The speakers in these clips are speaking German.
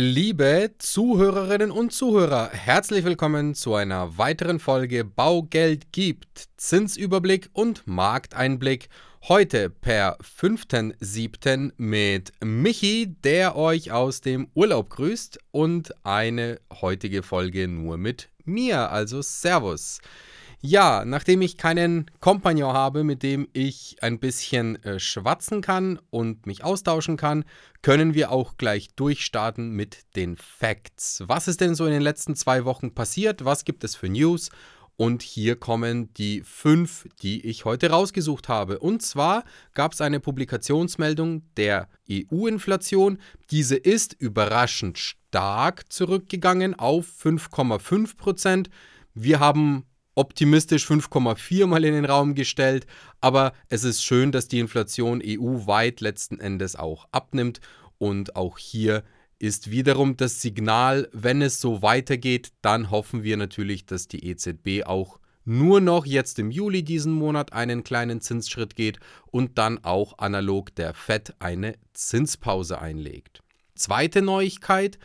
Liebe Zuhörerinnen und Zuhörer, herzlich willkommen zu einer weiteren Folge Baugeld gibt, Zinsüberblick und Markteinblick. Heute per 5.7. mit Michi, der euch aus dem Urlaub grüßt und eine heutige Folge nur mit mir, also Servus. Ja, nachdem ich keinen Kompagnon habe, mit dem ich ein bisschen äh, schwatzen kann und mich austauschen kann, können wir auch gleich durchstarten mit den Facts. Was ist denn so in den letzten zwei Wochen passiert? Was gibt es für News? Und hier kommen die fünf, die ich heute rausgesucht habe. Und zwar gab es eine Publikationsmeldung der EU-Inflation. Diese ist überraschend stark zurückgegangen auf 5,5 Prozent. Wir haben optimistisch 5,4 mal in den Raum gestellt, aber es ist schön, dass die Inflation EU-weit letzten Endes auch abnimmt. Und auch hier ist wiederum das Signal, wenn es so weitergeht, dann hoffen wir natürlich, dass die EZB auch nur noch jetzt im Juli diesen Monat einen kleinen Zinsschritt geht und dann auch analog der FED eine Zinspause einlegt. Zweite Neuigkeit,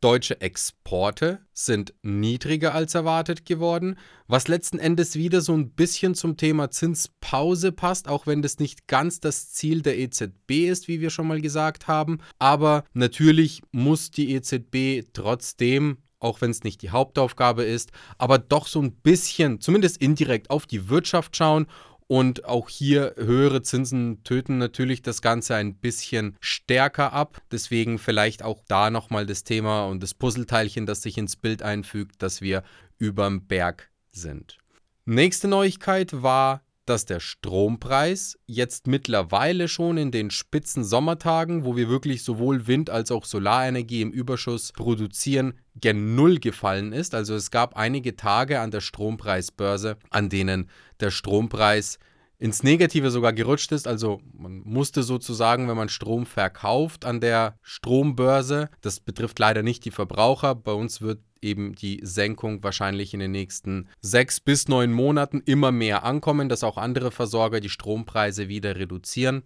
Deutsche Exporte sind niedriger als erwartet geworden, was letzten Endes wieder so ein bisschen zum Thema Zinspause passt, auch wenn das nicht ganz das Ziel der EZB ist, wie wir schon mal gesagt haben. Aber natürlich muss die EZB trotzdem auch wenn es nicht die Hauptaufgabe ist, aber doch so ein bisschen, zumindest indirekt, auf die Wirtschaft schauen und auch hier höhere Zinsen töten natürlich das Ganze ein bisschen stärker ab. Deswegen vielleicht auch da nochmal das Thema und das Puzzleteilchen, das sich ins Bild einfügt, dass wir überm Berg sind. Nächste Neuigkeit war dass der Strompreis jetzt mittlerweile schon in den spitzen Sommertagen, wo wir wirklich sowohl Wind- als auch Solarenergie im Überschuss produzieren, gen Null gefallen ist. Also es gab einige Tage an der Strompreisbörse, an denen der Strompreis ins Negative sogar gerutscht ist. Also man musste sozusagen, wenn man Strom verkauft an der Strombörse, das betrifft leider nicht die Verbraucher, bei uns wird eben die Senkung wahrscheinlich in den nächsten sechs bis neun Monaten immer mehr ankommen, dass auch andere Versorger die Strompreise wieder reduzieren.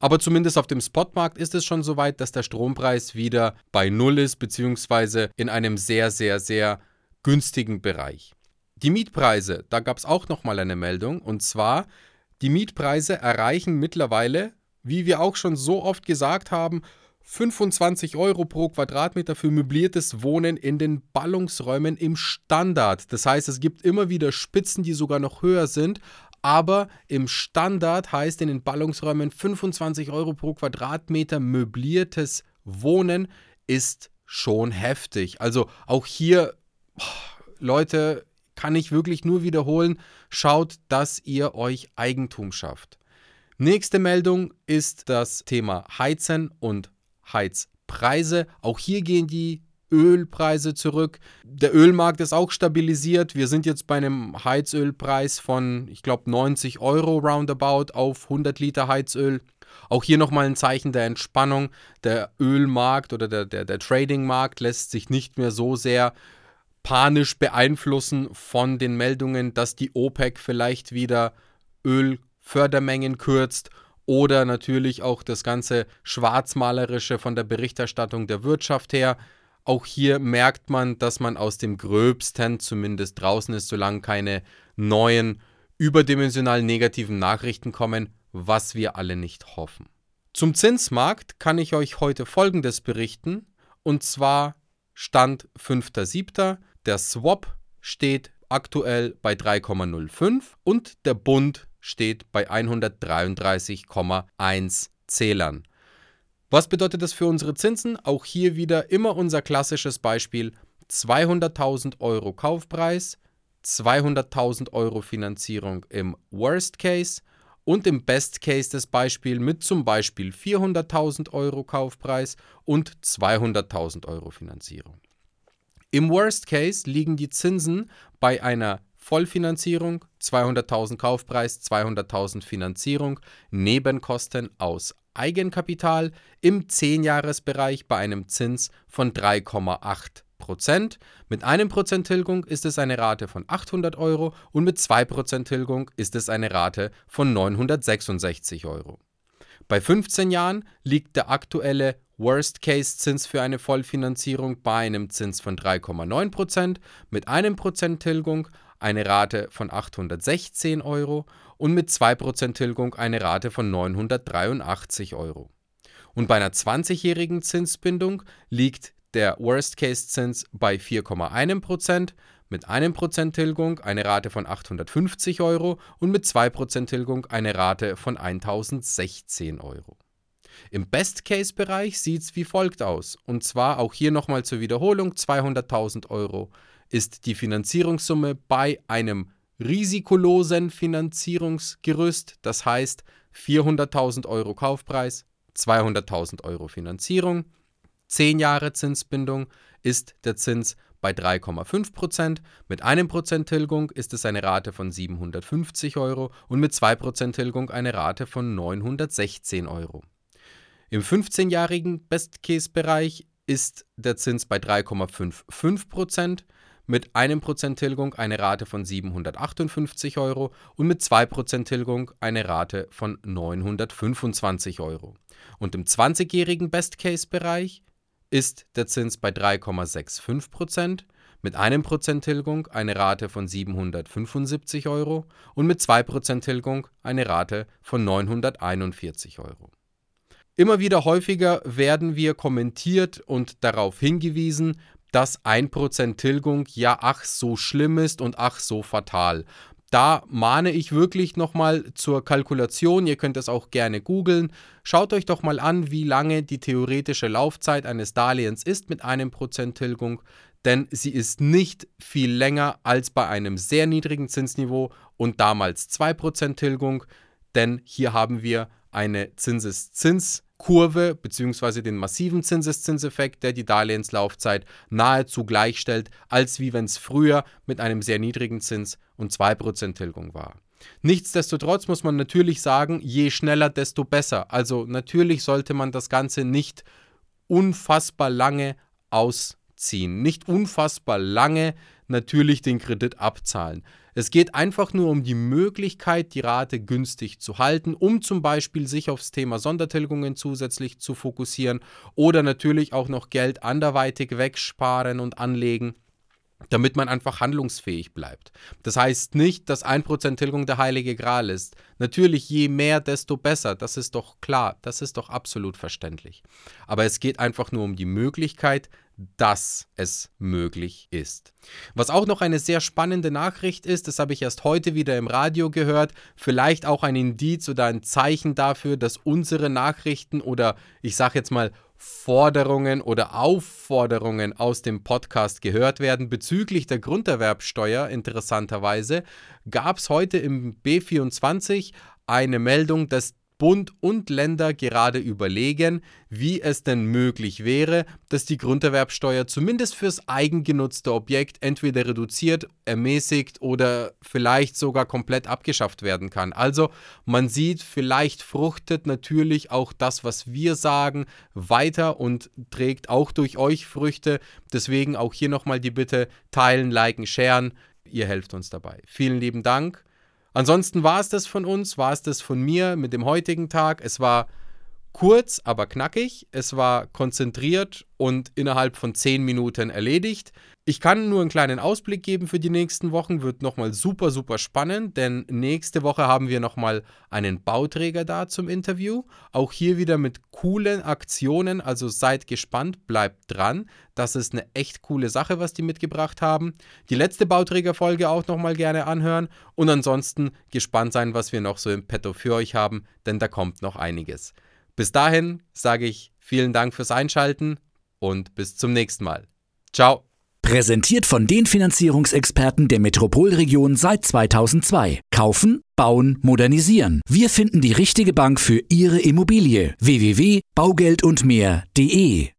Aber zumindest auf dem Spotmarkt ist es schon so weit, dass der Strompreis wieder bei Null ist, beziehungsweise in einem sehr, sehr, sehr günstigen Bereich. Die Mietpreise, da gab es auch nochmal eine Meldung, und zwar, die Mietpreise erreichen mittlerweile, wie wir auch schon so oft gesagt haben, 25 Euro pro Quadratmeter für möbliertes Wohnen in den Ballungsräumen im Standard. Das heißt, es gibt immer wieder Spitzen, die sogar noch höher sind, aber im Standard heißt in den Ballungsräumen 25 Euro pro Quadratmeter möbliertes Wohnen ist schon heftig. Also auch hier, Leute, kann ich wirklich nur wiederholen, schaut, dass ihr euch Eigentum schafft. Nächste Meldung ist das Thema Heizen und Heizpreise. Auch hier gehen die Ölpreise zurück. Der Ölmarkt ist auch stabilisiert. Wir sind jetzt bei einem Heizölpreis von, ich glaube, 90 Euro roundabout auf 100 Liter Heizöl. Auch hier nochmal ein Zeichen der Entspannung. Der Ölmarkt oder der, der, der Tradingmarkt lässt sich nicht mehr so sehr panisch beeinflussen von den Meldungen, dass die OPEC vielleicht wieder Ölfördermengen kürzt oder natürlich auch das ganze Schwarzmalerische von der Berichterstattung der Wirtschaft her. Auch hier merkt man, dass man aus dem Gröbsten zumindest draußen ist, solange keine neuen überdimensional negativen Nachrichten kommen, was wir alle nicht hoffen. Zum Zinsmarkt kann ich euch heute Folgendes berichten, und zwar Stand 5.7. Der Swap steht aktuell bei 3,05 und der Bund steht bei 133,1 Zählern. Was bedeutet das für unsere Zinsen? Auch hier wieder immer unser klassisches Beispiel. 200.000 Euro Kaufpreis, 200.000 Euro Finanzierung im Worst Case und im Best Case das Beispiel mit zum Beispiel 400.000 Euro Kaufpreis und 200.000 Euro Finanzierung. Im Worst Case liegen die Zinsen bei einer Vollfinanzierung, 200.000 Kaufpreis, 200.000 Finanzierung, Nebenkosten aus Eigenkapital im 10-Jahres-Bereich bei einem Zins von 3,8 Prozent. Mit einem Prozent Tilgung ist es eine Rate von 800 Euro und mit 2 Prozent Tilgung ist es eine Rate von 966 Euro. Bei 15 Jahren liegt der aktuelle Worst-Case-Zins für eine Vollfinanzierung bei einem Zins von 3,9% mit einem Prozent Tilgung eine Rate von 816 Euro und mit 2% Tilgung eine Rate von 983 Euro. Und bei einer 20-jährigen Zinsbindung liegt der Worst-Case-Zins bei 4,1% mit 1% Tilgung eine Rate von 850 Euro und mit 2% Tilgung eine Rate von 1016 Euro. Im Best-Case-Bereich sieht es wie folgt aus. Und zwar auch hier nochmal zur Wiederholung: 200.000 Euro ist die Finanzierungssumme bei einem risikolosen Finanzierungsgerüst. Das heißt 400.000 Euro Kaufpreis, 200.000 Euro Finanzierung. 10 Jahre Zinsbindung ist der Zins bei 3,5 Prozent. Mit einem Prozent Tilgung ist es eine Rate von 750 Euro und mit 2 Prozent Tilgung eine Rate von 916 Euro. Im 15-jährigen Best-Case-Bereich ist der Zins bei 3,55 Prozent mit einem Prozent Tilgung eine Rate von 758 Euro und mit 2% Tilgung eine Rate von 925 Euro. Und im 20-jährigen Best-Case-Bereich ist der Zins bei 3,65% mit einem Prozent Tilgung eine Rate von 775 Euro und mit 2% Tilgung eine Rate von 941 Euro. Immer wieder häufiger werden wir kommentiert und darauf hingewiesen, dass 1% Tilgung ja ach so schlimm ist und ach so fatal. Da mahne ich wirklich nochmal zur Kalkulation. Ihr könnt es auch gerne googeln. Schaut euch doch mal an, wie lange die theoretische Laufzeit eines Darlehens ist mit einem Prozent Tilgung. Denn sie ist nicht viel länger als bei einem sehr niedrigen Zinsniveau und damals 2% Tilgung. Denn hier haben wir eine Zinseszins- Kurve bzw. den massiven Zinseszinseffekt, der die Darlehenslaufzeit nahezu gleichstellt, als wie wenn es früher mit einem sehr niedrigen Zins und 2% Tilgung war. Nichtsdestotrotz muss man natürlich sagen, je schneller, desto besser. Also natürlich sollte man das Ganze nicht unfassbar lange ausziehen, nicht unfassbar lange natürlich den Kredit abzahlen. Es geht einfach nur um die Möglichkeit, die Rate günstig zu halten, um zum Beispiel sich aufs Thema Sondertilgungen zusätzlich zu fokussieren oder natürlich auch noch Geld anderweitig wegsparen und anlegen damit man einfach handlungsfähig bleibt. Das heißt nicht, dass 1% Tilgung der heilige Gral ist. Natürlich, je mehr, desto besser. Das ist doch klar. Das ist doch absolut verständlich. Aber es geht einfach nur um die Möglichkeit, dass es möglich ist. Was auch noch eine sehr spannende Nachricht ist, das habe ich erst heute wieder im Radio gehört, vielleicht auch ein Indiz oder ein Zeichen dafür, dass unsere Nachrichten oder ich sage jetzt mal Forderungen oder Aufforderungen aus dem Podcast gehört werden. Bezüglich der Grunderwerbsteuer, interessanterweise, gab es heute im B24 eine Meldung, dass Bund und Länder gerade überlegen, wie es denn möglich wäre, dass die Grunderwerbsteuer zumindest fürs eigengenutzte Objekt entweder reduziert, ermäßigt oder vielleicht sogar komplett abgeschafft werden kann. Also man sieht, vielleicht fruchtet natürlich auch das, was wir sagen, weiter und trägt auch durch euch Früchte. Deswegen auch hier nochmal die Bitte, teilen, liken, sharen. Ihr helft uns dabei. Vielen lieben Dank. Ansonsten war es das von uns, war es das von mir mit dem heutigen Tag. Es war kurz, aber knackig. Es war konzentriert und innerhalb von 10 Minuten erledigt. Ich kann nur einen kleinen Ausblick geben für die nächsten Wochen. Wird nochmal super, super spannend, denn nächste Woche haben wir nochmal einen Bauträger da zum Interview. Auch hier wieder mit coolen Aktionen, also seid gespannt, bleibt dran. Das ist eine echt coole Sache, was die mitgebracht haben. Die letzte Bauträgerfolge auch nochmal gerne anhören und ansonsten gespannt sein, was wir noch so im Petto für euch haben, denn da kommt noch einiges. Bis dahin sage ich vielen Dank fürs Einschalten und bis zum nächsten Mal. Ciao. Präsentiert von den Finanzierungsexperten der Metropolregion seit 2002. Kaufen, bauen, modernisieren. Wir finden die richtige Bank für Ihre Immobilie. www.baugeldundmehr.de